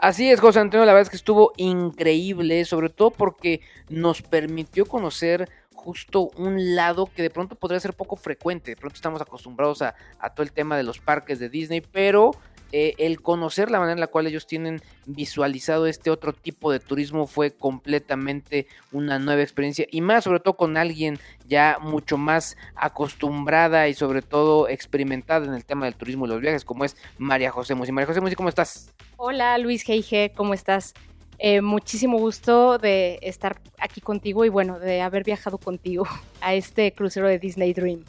Así es, José Antonio, la verdad es que estuvo increíble, sobre todo porque nos permitió conocer justo un lado que de pronto podría ser poco frecuente. De pronto estamos acostumbrados a, a todo el tema de los parques de Disney, pero eh, el conocer la manera en la cual ellos tienen visualizado este otro tipo de turismo fue completamente una nueva experiencia y más sobre todo con alguien ya mucho más acostumbrada y sobre todo experimentada en el tema del turismo y los viajes como es María José Musi. María José Musi, ¿cómo estás? Hola Luis G.I.G., ¿cómo estás? Eh, muchísimo gusto de estar aquí contigo y bueno, de haber viajado contigo a este crucero de Disney Dream.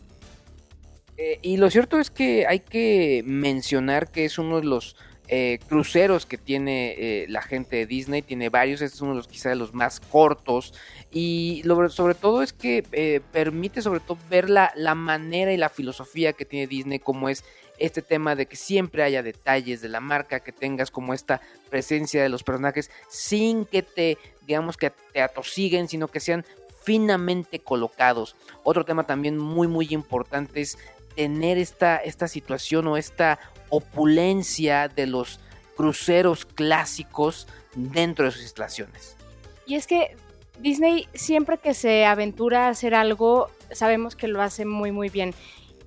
Eh, y lo cierto es que hay que mencionar que es uno de los eh, cruceros que tiene eh, la gente de Disney, tiene varios, este es uno de los quizá de los más cortos. Y lo, sobre todo es que permite sobre todo ver la, la, manera y la filosofía que tiene Disney como es este tema de que siempre haya detalles de la marca, que tengas como esta presencia de los personajes sin que te digamos que te atosiguen, sino que sean finamente colocados. Otro tema también muy muy importante es tener esta, esta situación o esta opulencia de los cruceros clásicos dentro de sus instalaciones. Y es que Disney siempre que se aventura a hacer algo, sabemos que lo hace muy muy bien.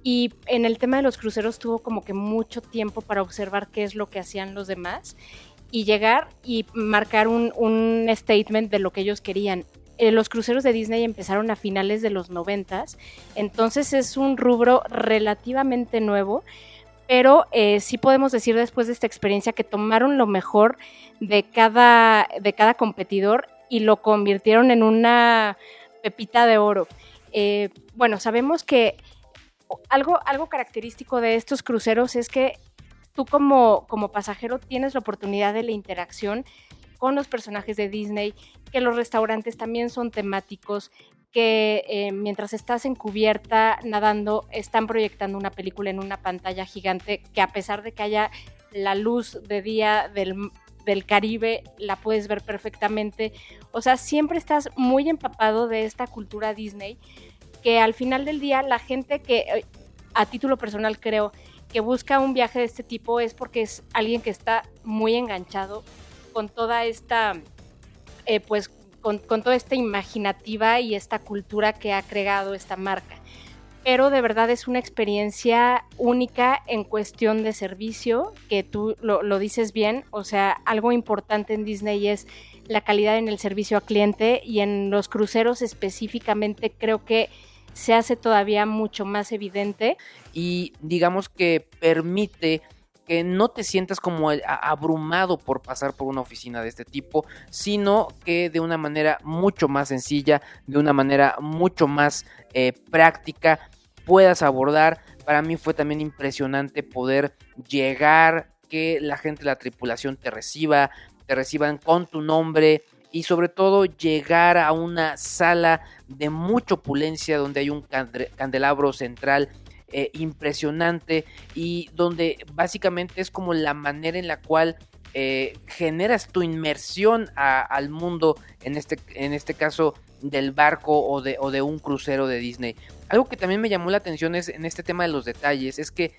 Y en el tema de los cruceros tuvo como que mucho tiempo para observar qué es lo que hacían los demás y llegar y marcar un, un statement de lo que ellos querían. Eh, los cruceros de Disney empezaron a finales de los noventas, entonces es un rubro relativamente nuevo, pero eh, sí podemos decir después de esta experiencia que tomaron lo mejor de cada, de cada competidor y lo convirtieron en una pepita de oro. Eh, bueno, sabemos que algo, algo característico de estos cruceros es que tú como, como pasajero tienes la oportunidad de la interacción con los personajes de Disney, que los restaurantes también son temáticos, que eh, mientras estás en cubierta nadando están proyectando una película en una pantalla gigante que a pesar de que haya la luz de día del, del Caribe la puedes ver perfectamente. O sea, siempre estás muy empapado de esta cultura Disney que al final del día la gente que eh, a título personal creo que busca un viaje de este tipo es porque es alguien que está muy enganchado con toda esta, eh, pues, con, toda esta imaginativa y esta cultura que ha creado esta marca. Pero de verdad es una experiencia única en cuestión de servicio, que tú lo, lo dices bien, o sea, algo importante en Disney es la calidad en el servicio a cliente y en los cruceros específicamente creo que se hace todavía mucho más evidente. Y digamos que permite que no te sientas como abrumado por pasar por una oficina de este tipo, sino que de una manera mucho más sencilla, de una manera mucho más eh, práctica, puedas abordar. Para mí fue también impresionante poder llegar, que la gente la tripulación te reciba, te reciban con tu nombre, y sobre todo llegar a una sala de mucha opulencia donde hay un candelabro central eh, impresionante y donde básicamente es como la manera en la cual eh, generas tu inmersión al mundo, en este, en este caso del barco o de, o de un crucero de Disney. Algo que también me llamó la atención es en este tema de los detalles, es que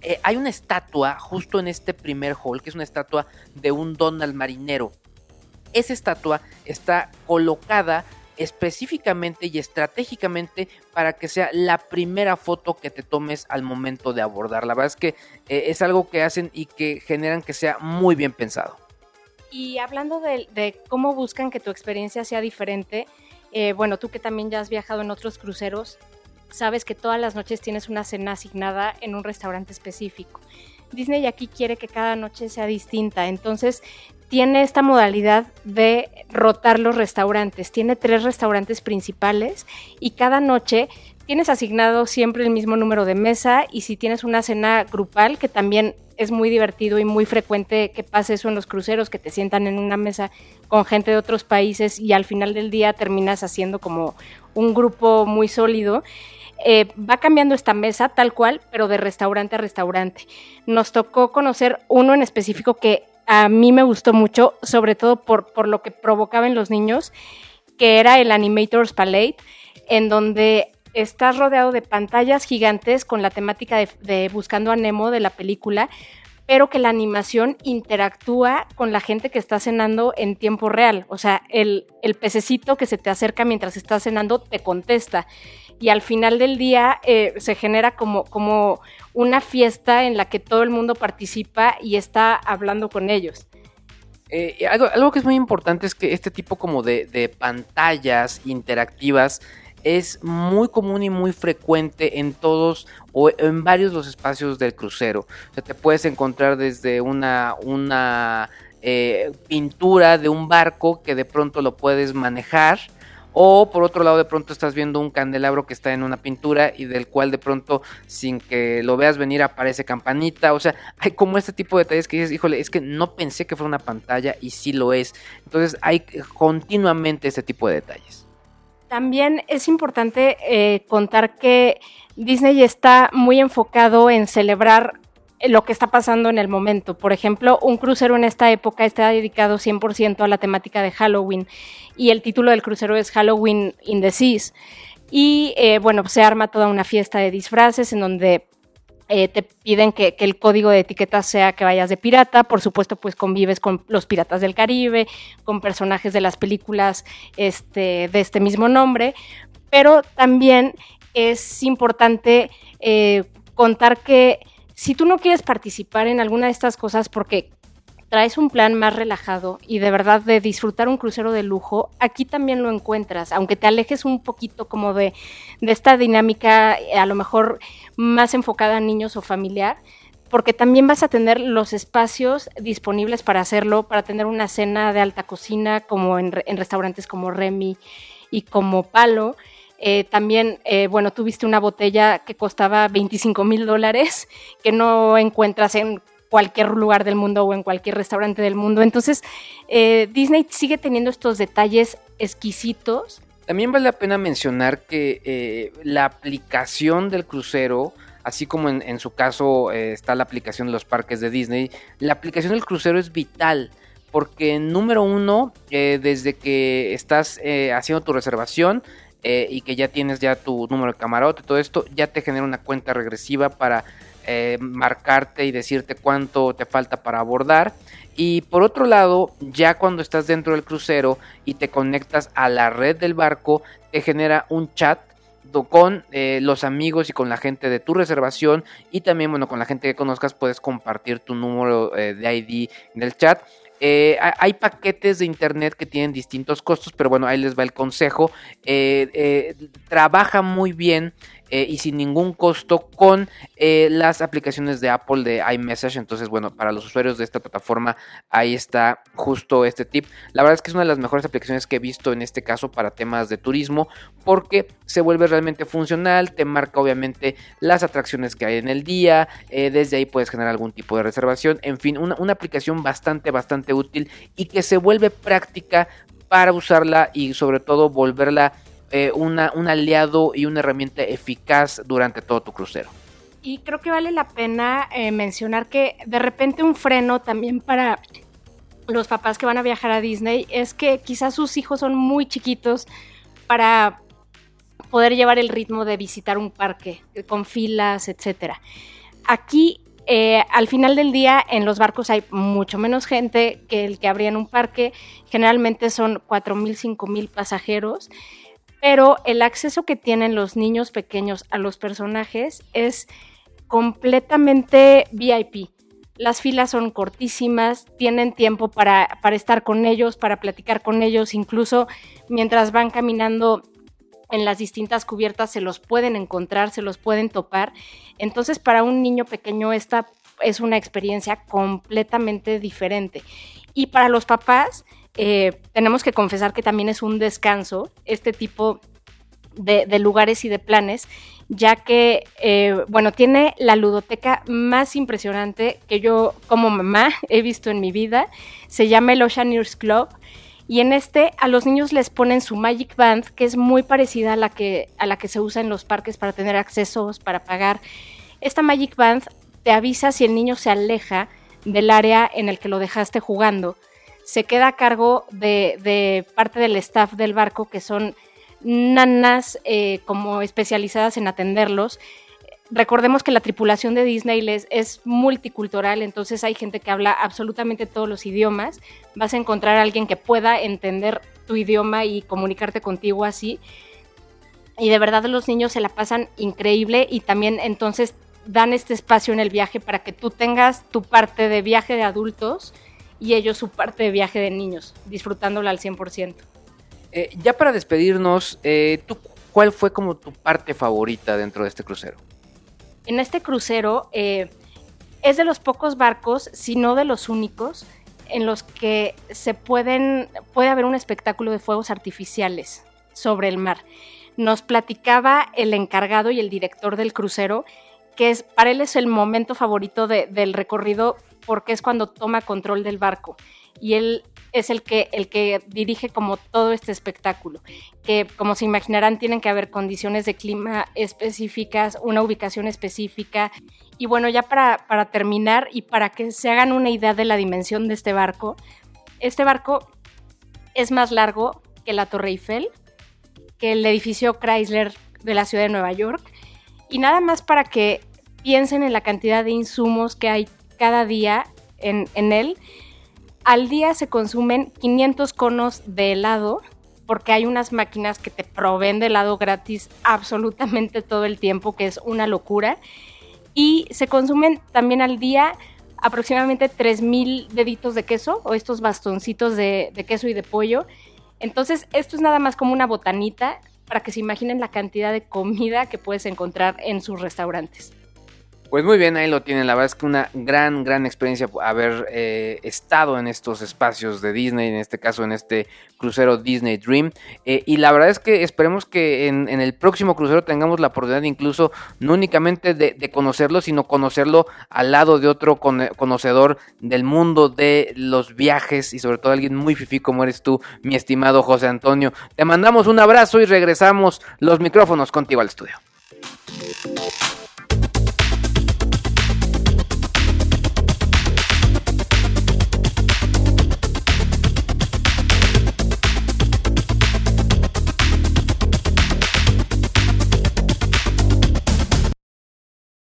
eh, hay una estatua justo en este primer hall, que es una estatua de un Donald marinero. Esa estatua está colocada específicamente y estratégicamente para que sea la primera foto que te tomes al momento de abordar. La verdad es que eh, es algo que hacen y que generan que sea muy bien pensado. Y hablando de, cómo buscan que tu experiencia sea diferente, eh, bueno, tú que también ya has viajado en otros cruceros, sabes que todas las noches tienes una cena asignada en un restaurante específico. Disney aquí quiere que cada noche sea distinta, entonces tiene esta modalidad de rotar los restaurantes. Tiene tres restaurantes principales y cada noche tienes asignado siempre el mismo número de mesa y si tienes una cena grupal, que también es muy divertido y muy frecuente que pase eso en los cruceros, que te sientan en una mesa con gente de otros países y al final del día terminas haciendo como un grupo muy sólido. Eh, va cambiando esta mesa tal cual, pero de restaurante a restaurante. Nos tocó conocer uno en específico que a mí me gustó mucho, sobre todo por, por lo que provocaba en los niños, que era el Animators Palette, en donde estás rodeado de pantallas gigantes con la temática de, Buscando a Nemo de la película, pero que la animación interactúa con la gente que está cenando en tiempo real. O sea, el, el pececito que se te acerca mientras estás cenando te contesta. Y al final del día eh, se genera como, como una fiesta en la que todo el mundo participa y está hablando con ellos. Eh, algo, que es muy importante es que este tipo como de, de pantallas interactivas es muy común y muy frecuente en todos o en varios los espacios del crucero. O sea, te puedes encontrar desde una, una eh, pintura de un barco que de pronto lo puedes manejar. O por otro lado, de pronto estás viendo un candelabro que está en una pintura y del cual de pronto, sin que lo veas venir, aparece campanita. O sea, hay como este tipo de detalles que dices, híjole, es que no pensé que fuera una pantalla y sí lo es. Entonces hay continuamente este tipo de detalles. También es importante eh, contar que Disney está muy enfocado en celebrar lo que está pasando en el momento. Por ejemplo, un crucero en esta época está dedicado 100% a la temática de Halloween y el título del crucero es Halloween in the Seas. Y eh, bueno, se arma toda una fiesta de disfraces en donde eh, te piden que, el código de etiqueta sea que vayas de pirata, por supuesto pues convives con los piratas del Caribe, con personajes de las películas este, de este mismo nombre, pero también es importante eh, contar que si tú no quieres participar en alguna de estas cosas porque traes un plan más relajado y de verdad de disfrutar un crucero de lujo, aquí también lo encuentras, aunque te alejes un poquito como de, esta dinámica a lo mejor más enfocada a niños o familiar, porque también vas a tener los espacios disponibles para hacerlo, para tener una cena de alta cocina como en, restaurantes como Remy y como Palo. Eh, también, eh, bueno, tuviste una botella que costaba 25 mil dólares, que no encuentras en cualquier lugar del mundo o en cualquier restaurante del mundo. Entonces, eh, Disney sigue teniendo estos detalles exquisitos. También vale la pena mencionar que eh, la aplicación del crucero, así como en, su caso está la aplicación de los parques de Disney, la aplicación del crucero es vital. Porque número uno, desde que estás haciendo tu reservación, y que ya tienes ya tu número de camarote, todo esto, ya te genera una cuenta regresiva para eh, marcarte y decirte cuánto te falta para abordar. Y por otro lado, ya cuando estás dentro del crucero y te conectas a la red del barco, te genera un chat con eh, los amigos y con la gente de tu reservación y también bueno con la gente que conozcas puedes compartir tu número eh, de ID en el chat hay paquetes de internet que tienen distintos costos, pero bueno, ahí les va el consejo. trabaja muy bien eh, y sin ningún costo con eh, las aplicaciones de Apple de iMessage. Entonces, bueno, para los usuarios de esta plataforma, ahí está justo este tip. La verdad es que es una de las mejores aplicaciones que he visto en este caso para temas de turismo, porque se vuelve realmente funcional, te marca obviamente las atracciones que hay en el día, eh, desde ahí puedes generar algún tipo de reservación, en fin, una, una aplicación bastante, bastante útil y que se vuelve práctica para usarla y sobre todo volverla eh, una, un aliado y una herramienta eficaz durante todo tu crucero. Y creo que vale la pena eh, mencionar que de repente un freno también para los papás que van a viajar a Disney es que quizás sus hijos son muy chiquitos para poder llevar el ritmo de visitar un parque eh, con filas, etcétera. Aquí al final del día en los barcos hay mucho menos gente que el que habría en un parque. Generalmente son 4.000, 5.000 pasajeros pero el acceso que tienen los niños pequeños a los personajes es completamente VIP. Las filas son cortísimas, tienen tiempo para, estar con ellos, para platicar con ellos, incluso mientras van caminando en las distintas cubiertas se los pueden encontrar, se los pueden topar. Entonces para un niño pequeño esta es una experiencia completamente diferente. Y para los papás, eh, tenemos que confesar que también es un descanso este tipo de, lugares y de planes, ya que, eh, bueno, tiene la ludoteca más impresionante que yo como mamá he visto en mi vida. Se llama el Oceaneers Club. Y en este a los niños les ponen su Magic Band, que es muy parecida a la que, a la que se usa en los parques para tener accesos, para pagar. Esta Magic Band te avisa si el niño se aleja del área en el que lo dejaste jugando se queda a cargo de, parte del staff del barco, que son nanas eh, como especializadas en atenderlos. recordemos que la tripulación de Disney es, multicultural, entonces hay gente que habla absolutamente todos los idiomas. Vas a encontrar a alguien que pueda entender tu idioma y comunicarte contigo así. Y de verdad los niños se la pasan increíble y también entonces dan este espacio en el viaje para que tú tengas tu parte de viaje de adultos y ellos su parte de viaje de niños, disfrutándola al 100%. Eh, ya para despedirnos, eh, ¿tú, ¿cuál fue como tu parte favorita dentro de este crucero? En este crucero eh, es de los pocos barcos, si no de los únicos, en los que se pueden, puede haber un espectáculo de fuegos artificiales sobre el mar. Nos platicaba el encargado y el director del crucero que es, para él es el momento favorito del recorrido porque es cuando toma control del barco y él es el que, el que dirige como todo este espectáculo, que como se imaginarán tienen que haber condiciones de clima específicas, una ubicación específica. Y bueno, ya para, para terminar y para que se hagan una idea de la dimensión de este barco, este barco es más largo que la Torre Eiffel, que el edificio Chrysler de la ciudad de Nueva York. Y nada más para que piensen en la cantidad de insumos que hay cada día en, él. Al día se consumen 500 conos de helado porque hay unas máquinas que te proveen de helado gratis absolutamente todo el tiempo, que es una locura. Y se consumen también al día aproximadamente 3.000 deditos de queso o estos bastoncitos de, de, queso y de pollo. Entonces, esto es nada más como una botanita para que se imaginen la cantidad de comida que puedes encontrar en sus restaurantes. Pues muy bien, ahí lo tienen. La verdad es que una gran, gran experiencia haber eh, estado en estos espacios de Disney, en este caso en este crucero Disney Dream. Eh, y la verdad es que esperemos que en, el próximo crucero tengamos la oportunidad incluso no únicamente de, conocerlo, sino conocerlo al lado de otro conocedor del mundo de los viajes y sobre todo alguien muy fifí como eres tú, mi estimado José Antonio. Te mandamos un abrazo y regresamos los micrófonos contigo al estudio.